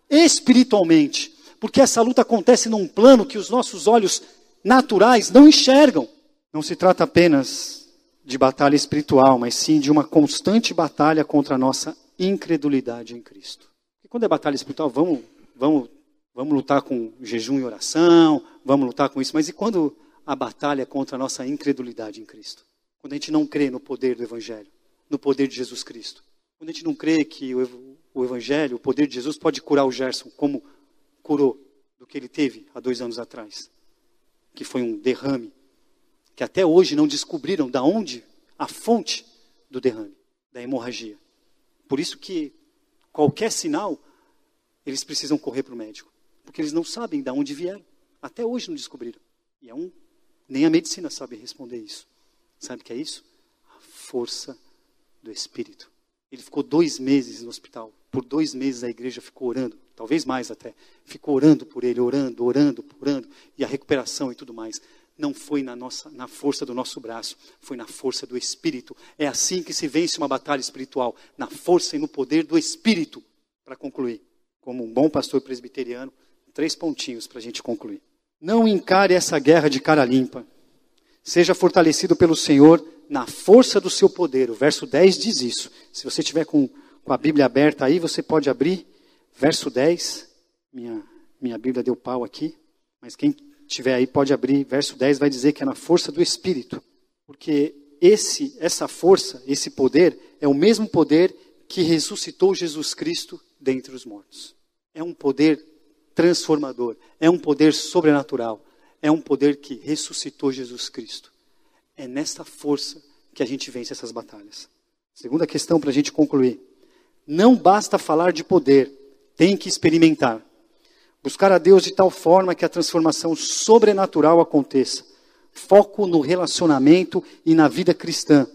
espiritualmente, porque essa luta acontece num plano que os nossos olhos naturais não enxergam. Não se trata apenas de batalha espiritual, mas sim de uma constante batalha contra a nossa incredulidade em Cristo. E quando é batalha espiritual, vamos, vamos, vamos lutar com jejum e oração, vamos lutar com isso, mas e quando a batalha contra a nossa incredulidade em Cristo? Quando a gente não crê no poder do Evangelho, no poder de Jesus Cristo. Quando a gente não crê que o, o Evangelho, o poder de Jesus pode curar o Gerson como curou do que ele teve há dois anos atrás, que foi um derrame que até hoje não descobriram da onde a fonte do derrame, da hemorragia. Por isso que qualquer sinal, eles precisam correr para o médico, porque eles não sabem de onde vieram. Até hoje não descobriram. E é um, nem a medicina sabe responder isso. Sabe o que é isso? A força do Espírito. Ele ficou dois meses no hospital. Por dois meses a igreja ficou orando, talvez mais até. Ficou orando por ele, orando, orando, orando, e a recuperação e tudo mais. Não foi na, nossa, na força do nosso braço, foi na força do Espírito. É assim que se vence uma batalha espiritual, na força e no poder do Espírito. Para concluir, como um bom pastor presbiteriano, três pontinhos para a gente concluir. Não encare essa guerra de cara limpa. Seja fortalecido pelo Senhor na força do seu poder. O verso 10 diz isso. Se você tiver com, com a Bíblia aberta aí, você pode abrir. Verso 10. Minha, minha Bíblia deu pau aqui. Mas quem tiver aí pode abrir. Verso 10 vai dizer que é na força do Espírito. Porque esse, essa força, esse poder, é o mesmo poder que ressuscitou Jesus Cristo dentre os mortos. É um poder transformador, é um poder sobrenatural, é um poder que ressuscitou Jesus Cristo. É nesta força que a gente vence essas batalhas. Segunda questão para a gente concluir. Não basta falar de poder, tem que experimentar. Buscar a Deus de tal forma que a transformação sobrenatural aconteça. Foco no relacionamento e na vida cristã.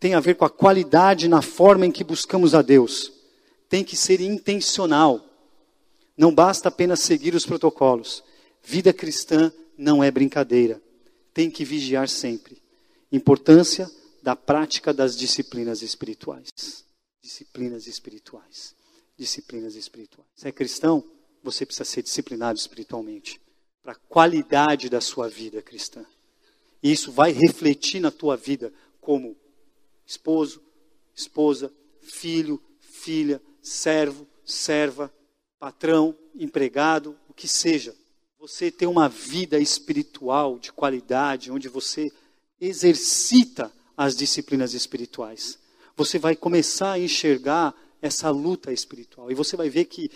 Tem a ver com a qualidade na forma em que buscamos a Deus. Tem que ser intencional. Não basta apenas seguir os protocolos. Vida cristã não é brincadeira. Tem que vigiar sempre. Importância da prática das disciplinas espirituais. Disciplinas espirituais. Disciplinas espirituais. Se é cristão, você precisa ser disciplinado espiritualmente. Para a qualidade da sua vida cristã. E isso vai refletir na tua vida como esposo, esposa, filho, filha, servo, serva, patrão, empregado, o que seja. Você tem uma vida espiritual de qualidade, onde você exercita as disciplinas espirituais. Você vai começar a enxergar essa luta espiritual. E você vai ver que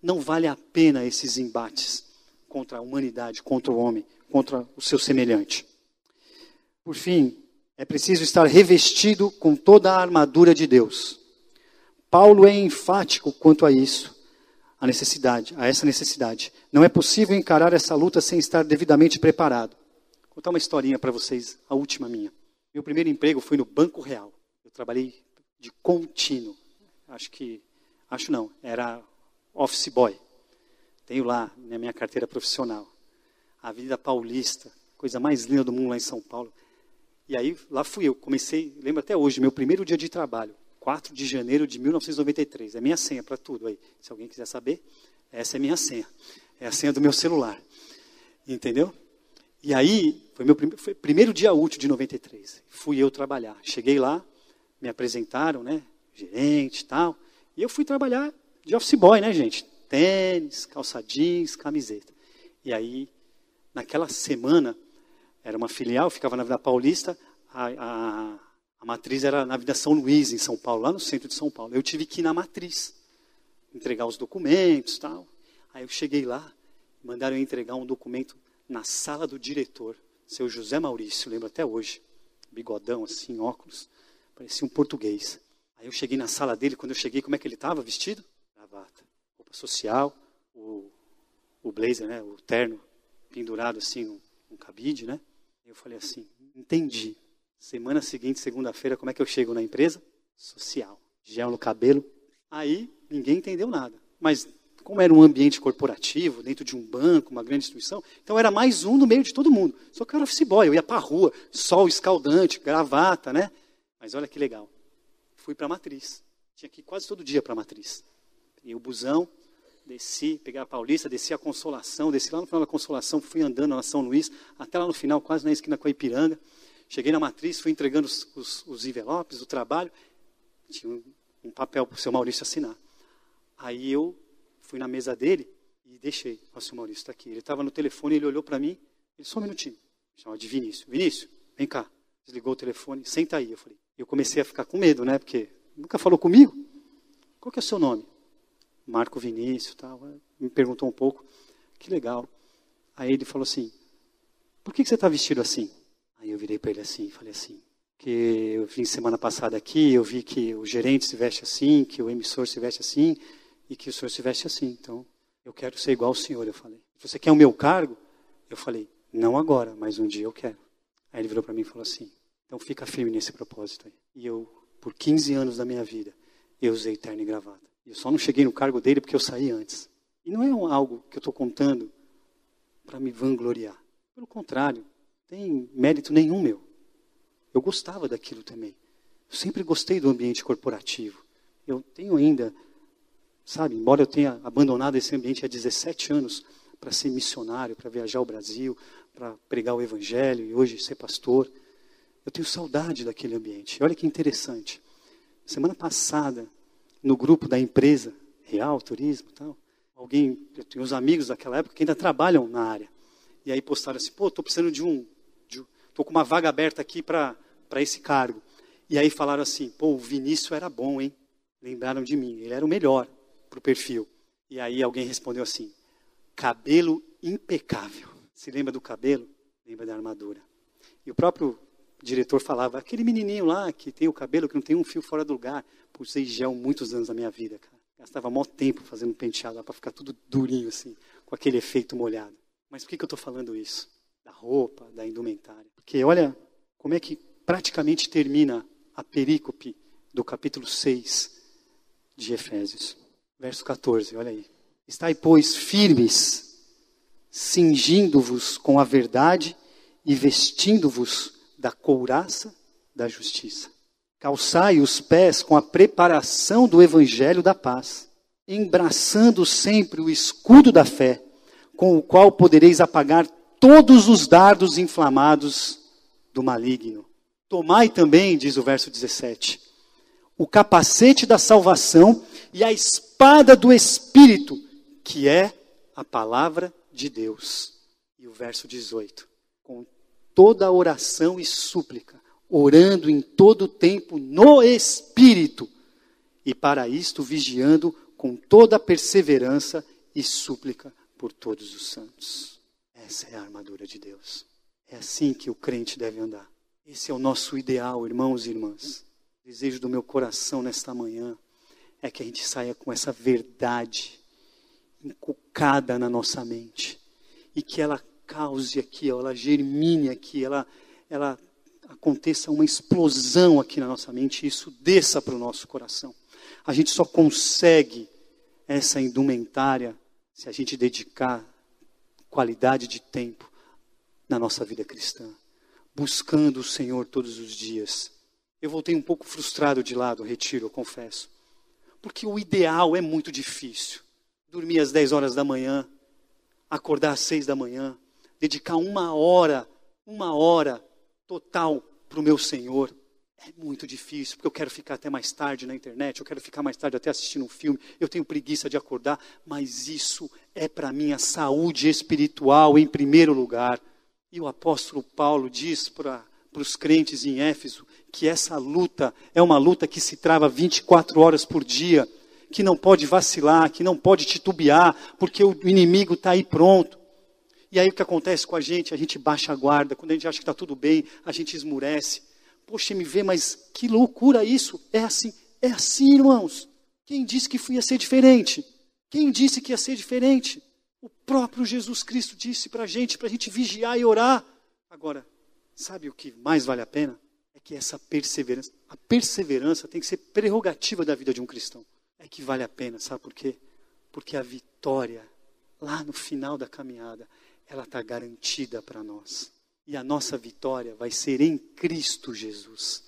não vale a pena esses embates contra a humanidade, contra o homem, contra o seu semelhante. Por fim, é preciso estar revestido com toda a armadura de Deus. Paulo é enfático quanto a isso a necessidade, a essa necessidade. Não é possível encarar essa luta sem estar devidamente preparado. Vou contar uma historinha para vocês, a última minha. Meu primeiro emprego foi no Banco Real. Eu trabalhei de contínuo. Acho que, acho não, era office boy. Tenho lá na minha carteira profissional. Avenida Paulista, coisa mais linda do mundo lá em São Paulo. E aí, lá fui eu. Comecei, lembro até hoje, meu primeiro dia de trabalho. 4 de janeiro de 1993. É minha senha para tudo aí. Se alguém quiser saber, essa é minha senha. É a senha do meu celular. Entendeu? E aí, foi meu prim foi primeiro dia útil de 93. Fui eu trabalhar. Cheguei lá, me apresentaram, né? Gerente e tal. E eu fui trabalhar de office boy, né, gente? Tênis, calça jeans, camiseta. E aí, naquela semana, era uma filial, ficava na Vida Paulista, a, a a matriz era na Vida São Luís, em São Paulo, lá no centro de São Paulo. Eu tive que ir na matriz, entregar os documentos tal. Aí eu cheguei lá, mandaram eu entregar um documento na sala do diretor, seu José Maurício, lembro até hoje. Bigodão assim, óculos, parecia um português. Aí eu cheguei na sala dele, quando eu cheguei, como é que ele estava vestido? Gravata, roupa social, o, o blazer, né, o terno pendurado assim no, no cabide, né? Eu falei assim, entendi. Semana seguinte, segunda-feira, como é que eu chego na empresa? Social. Gel no cabelo. Aí, ninguém entendeu nada. Mas, como era um ambiente corporativo, dentro de um banco, uma grande instituição, então era mais um no meio de todo mundo. Só que eu era office boy, eu ia para rua, sol escaldante, gravata, né? Mas olha que legal. Fui para a matriz. Tinha que ir quase todo dia para a matriz. E o busão, desci, peguei a Paulista, desci a Consolação, desci lá no final da Consolação, fui andando na São Luís, até lá no final, quase na esquina com a Ipiranga. Cheguei na matriz, fui entregando os, os, os envelopes, o trabalho. Tinha um, um papel para o seu Maurício assinar. Aí eu fui na mesa dele e deixei. O seu Maurício está aqui. Ele estava no telefone, ele olhou para mim. Ele só um minutinho. Chamava de Vinícius. Vinícius, vem cá. Desligou o telefone. Senta aí. Eu falei. Eu comecei a ficar com medo, né? Porque nunca falou comigo. Qual que é o seu nome? Marco Vinícius, tal. Me perguntou um pouco. Que legal. Aí ele falou assim: Por que, que você está vestido assim? Aí eu virei para ele assim falei assim, que eu vim semana passada aqui, eu vi que o gerente se veste assim, que o emissor se veste assim, e que o senhor se veste assim. Então, eu quero ser igual ao senhor, eu falei. Você quer o meu cargo? Eu falei, não agora, mas um dia eu quero. Aí ele virou para mim e falou assim, então fica firme nesse propósito aí. E eu por 15 anos da minha vida, eu usei terno e gravata. Eu só não cheguei no cargo dele porque eu saí antes. E não é algo que eu estou contando para me vangloriar. Pelo contrário, tem mérito nenhum meu. Eu gostava daquilo também. Eu sempre gostei do ambiente corporativo. Eu tenho ainda, sabe, embora eu tenha abandonado esse ambiente há 17 anos para ser missionário, para viajar ao Brasil, para pregar o evangelho e hoje ser pastor, eu tenho saudade daquele ambiente. Olha que interessante. Semana passada, no grupo da empresa Real Turismo tal, alguém, eu tenho uns amigos daquela época que ainda trabalham na área. E aí postaram assim, pô, estou precisando de um, estou com uma vaga aberta aqui para esse cargo. E aí falaram assim, pô, o Vinícius era bom, hein? Lembraram de mim, ele era o melhor para o perfil. E aí alguém respondeu assim, cabelo impecável. Se lembra do cabelo? Lembra da armadura. E o próprio diretor falava, aquele menininho lá que tem o cabelo que não tem um fio fora do lugar. Usei gel muitos anos da minha vida, cara. Gastava mó tempo fazendo penteado para ficar tudo durinho assim, com aquele efeito molhado. Mas por que, que eu estou falando isso? Da roupa, da indumentária. Porque olha como é que praticamente termina a perícope do capítulo 6 de Efésios. Verso 14, olha aí. Estai, pois, firmes, cingindo-vos com a verdade e vestindo-vos da couraça da justiça. Calçai os pés com a preparação do evangelho da paz, embraçando sempre o escudo da fé, com o qual podereis apagar todos os dardos inflamados do maligno. Tomai também, diz o verso 17, o capacete da salvação e a espada do Espírito, que é a palavra de Deus. E o verso 18, com toda oração e súplica, orando em todo tempo no Espírito, e para isto vigiando com toda perseverança e súplica por todos os santos. Essa é a armadura de Deus. É assim que o crente deve andar. Esse é o nosso ideal, irmãos e irmãs. O desejo do meu coração nesta manhã é que a gente saia com essa verdade encucada na nossa mente e que ela cause aqui, ela germine aqui, ela, ela aconteça uma explosão aqui na nossa mente e isso desça para o nosso coração. A gente só consegue essa indumentária se a gente dedicar qualidade de tempo na nossa vida cristã, buscando o Senhor todos os dias. Eu voltei um pouco frustrado de lá do retiro, eu confesso, porque o ideal é muito difícil. Dormir às 10 horas da manhã, acordar às 6 da manhã, dedicar uma hora, uma hora total para o meu Senhor. É muito difícil, porque eu quero ficar até mais tarde na internet, eu quero ficar mais tarde até assistindo um filme, eu tenho preguiça de acordar, mas isso é para minha saúde espiritual em primeiro lugar. E o apóstolo Paulo diz para os crentes em Éfeso que essa luta é uma luta que se trava 24 horas por dia, que não pode vacilar, que não pode titubear, porque o inimigo está aí pronto. E aí o que acontece com a gente? A gente baixa a guarda, quando a gente acha que está tudo bem, a gente esmurece. Poxa, me vê, mas que loucura isso! É assim, é assim, irmãos. Quem disse que ia ser diferente? Quem disse que ia ser diferente? O próprio Jesus Cristo disse para a gente, para a gente vigiar e orar. Agora, sabe o que mais vale a pena? É que essa perseverança, a perseverança tem que ser prerrogativa da vida de um cristão. É que vale a pena, sabe por quê? Porque a vitória, lá no final da caminhada, ela está garantida para nós. E a nossa vitória vai ser em Cristo Jesus.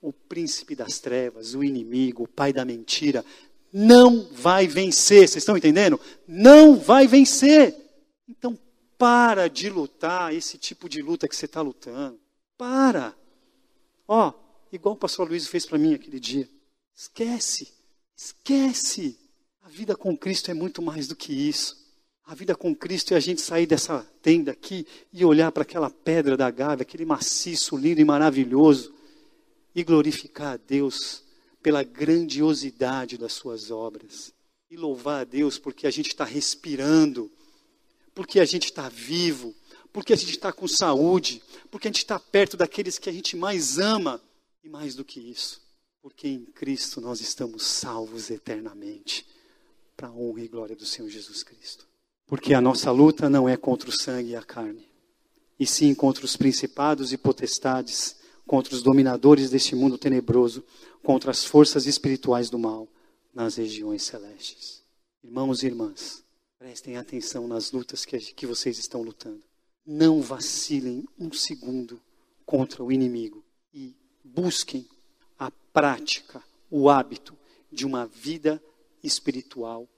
O príncipe das trevas, o inimigo, o pai da mentira, não vai vencer. Vocês estão entendendo? Não vai vencer. Então, para de lutar esse tipo de luta que você está lutando. Para. Ó, igual o pastor Luiz fez para mim aquele dia. Esquece. Esquece. A vida com Cristo é muito mais do que isso. A vida com Cristo é a gente sair dessa tenda aqui e olhar para aquela pedra da Gávea, aquele maciço lindo e maravilhoso, e glorificar a Deus pela grandiosidade das suas obras. E louvar a Deus porque a gente está respirando, porque a gente está vivo, porque a gente está com saúde, porque a gente está perto daqueles que a gente mais ama. E mais do que isso, porque em Cristo nós estamos salvos eternamente, para a honra e glória do Senhor Jesus Cristo. Porque a nossa luta não é contra o sangue e a carne, e sim contra os principados e potestades, contra os dominadores deste mundo tenebroso, contra as forças espirituais do mal nas regiões celestes. Irmãos e irmãs, prestem atenção nas lutas que, que vocês estão lutando. Não vacilem um segundo contra o inimigo e busquem a prática, o hábito de uma vida espiritual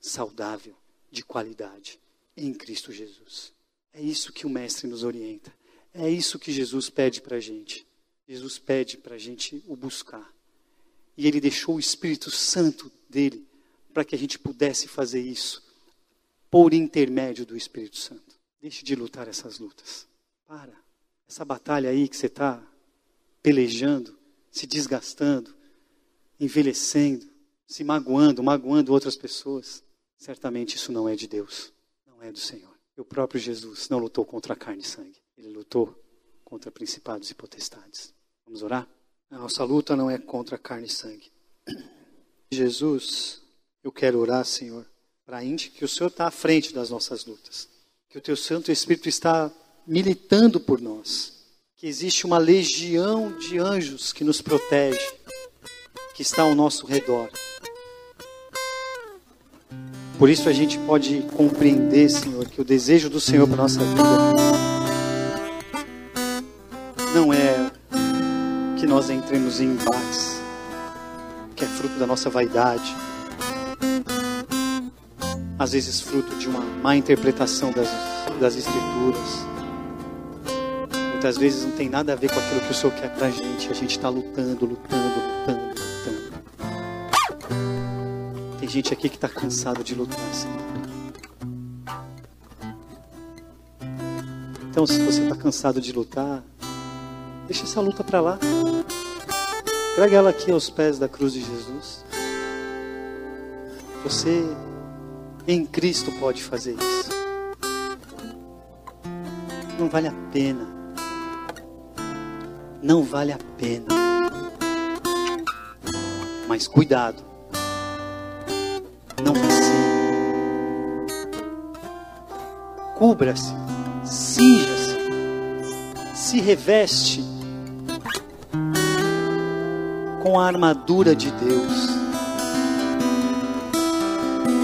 saudável, de qualidade, em Cristo Jesus. É isso que o Mestre nos orienta. É isso que Jesus pede para a gente. Jesus pede para a gente o buscar. E ele deixou o Espírito Santo dele para que a gente pudesse fazer isso por intermédio do Espírito Santo. Deixe de lutar essas lutas. Para. Essa batalha aí que você está pelejando, se desgastando, envelhecendo, se magoando, magoando outras pessoas. Certamente isso não é de Deus, não é do Senhor. E o próprio Jesus não lutou contra a carne e sangue, ele lutou contra principados e potestades. Vamos orar? A nossa luta não é contra carne e sangue. Jesus, eu quero orar, Senhor, para que o Senhor está à frente das nossas lutas, que o Teu Santo Espírito está militando por nós, que existe uma legião de anjos que nos protege, que está ao nosso redor. Por isso a gente pode compreender, Senhor, que o desejo do Senhor para nossa vida não é que nós entremos em embates, que é fruto da nossa vaidade, às vezes fruto de uma má interpretação das, das Escrituras. Muitas vezes não tem nada a ver com aquilo que o Senhor quer para a gente. A gente está lutando, lutando, lutando. Tem gente aqui que está cansado de lutar, Senhor. Então, se você está cansado de lutar, deixa essa luta para lá. Traga ela aqui aos pés da cruz de Jesus. Você em Cristo pode fazer isso. Não vale a pena. Não vale a pena. Mas cuidado. Cubra-se. Cinja-se. Se reveste com a armadura de Deus.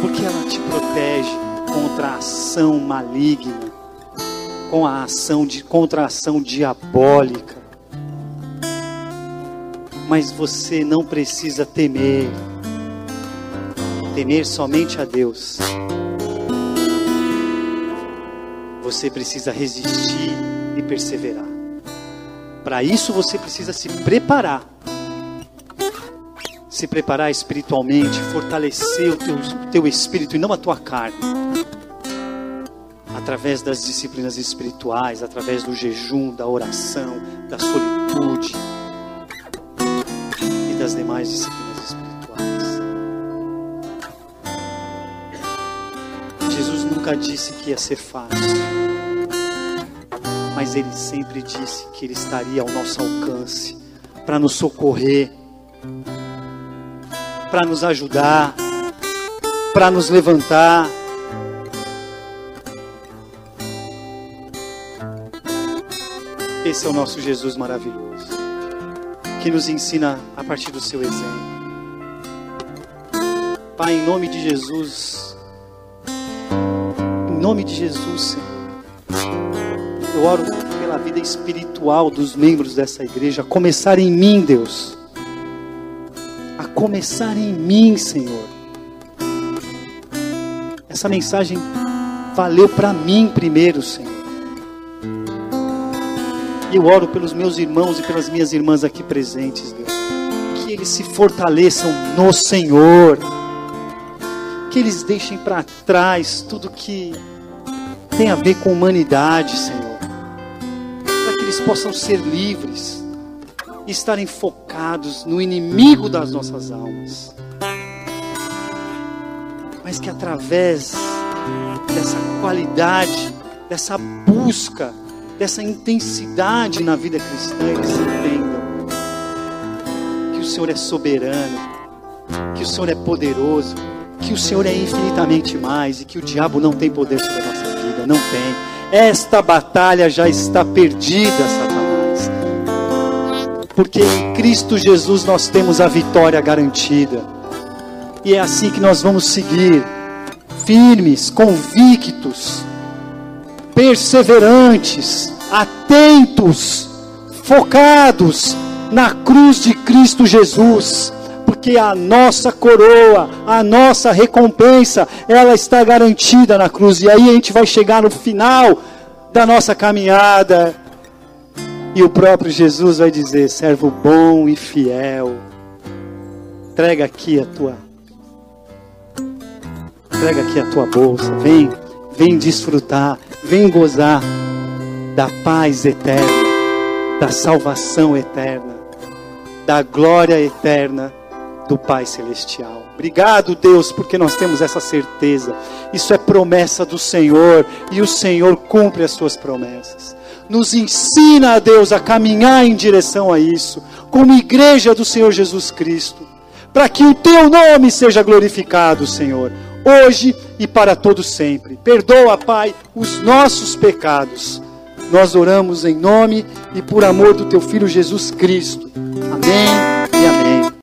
Porque ela te protege contra a ação maligna, com a ação de contra a ação diabólica. Mas você não precisa temer. Temer somente a Deus. Você precisa resistir e perseverar. Para isso você precisa se preparar se preparar espiritualmente, fortalecer o teu, teu espírito e não a tua carne. Através das disciplinas espirituais, através do jejum, da oração, da solitude e das demais disciplinas espirituais. Jesus nunca disse que ia ser fácil, mas ele sempre disse que ele estaria ao nosso alcance para nos socorrer para nos ajudar, para nos levantar. Esse é o nosso Jesus maravilhoso, que nos ensina a partir do seu exemplo. Pai, em nome de Jesus, em nome de Jesus, Senhor, eu oro pela vida espiritual dos membros dessa igreja, a começar em mim, Deus começar em mim, Senhor. Essa mensagem valeu para mim primeiro, Senhor. E eu oro pelos meus irmãos e pelas minhas irmãs aqui presentes, Deus. Que eles se fortaleçam no Senhor. Que eles deixem para trás tudo que tem a ver com humanidade, Senhor. Eles possam ser livres estarem focados no inimigo das nossas almas. Mas que através dessa qualidade, dessa busca, dessa intensidade na vida cristã, eles entendam que o Senhor é soberano, que o Senhor é poderoso, que o Senhor é infinitamente mais e que o diabo não tem poder sobre a nossa vida, não tem. Esta batalha já está perdida, Satanás. porque em Cristo Jesus nós temos a vitória garantida. E é assim que nós vamos seguir, firmes, convictos, perseverantes, atentos, focados na cruz de Cristo Jesus porque a nossa coroa, a nossa recompensa, ela está garantida na cruz. E aí a gente vai chegar no final da nossa caminhada. E o próprio Jesus vai dizer: servo bom e fiel, entrega aqui a tua. Entrega aqui a tua bolsa, vem, vem desfrutar, vem gozar da paz eterna, da salvação eterna, da glória eterna do Pai Celestial. Obrigado, Deus, porque nós temos essa certeza. Isso é promessa do Senhor e o Senhor cumpre as suas promessas. Nos ensina, Deus, a caminhar em direção a isso, como igreja do Senhor Jesus Cristo, para que o teu nome seja glorificado, Senhor, hoje e para todo sempre. Perdoa, Pai, os nossos pecados. Nós oramos em nome e por amor do teu filho Jesus Cristo. Amém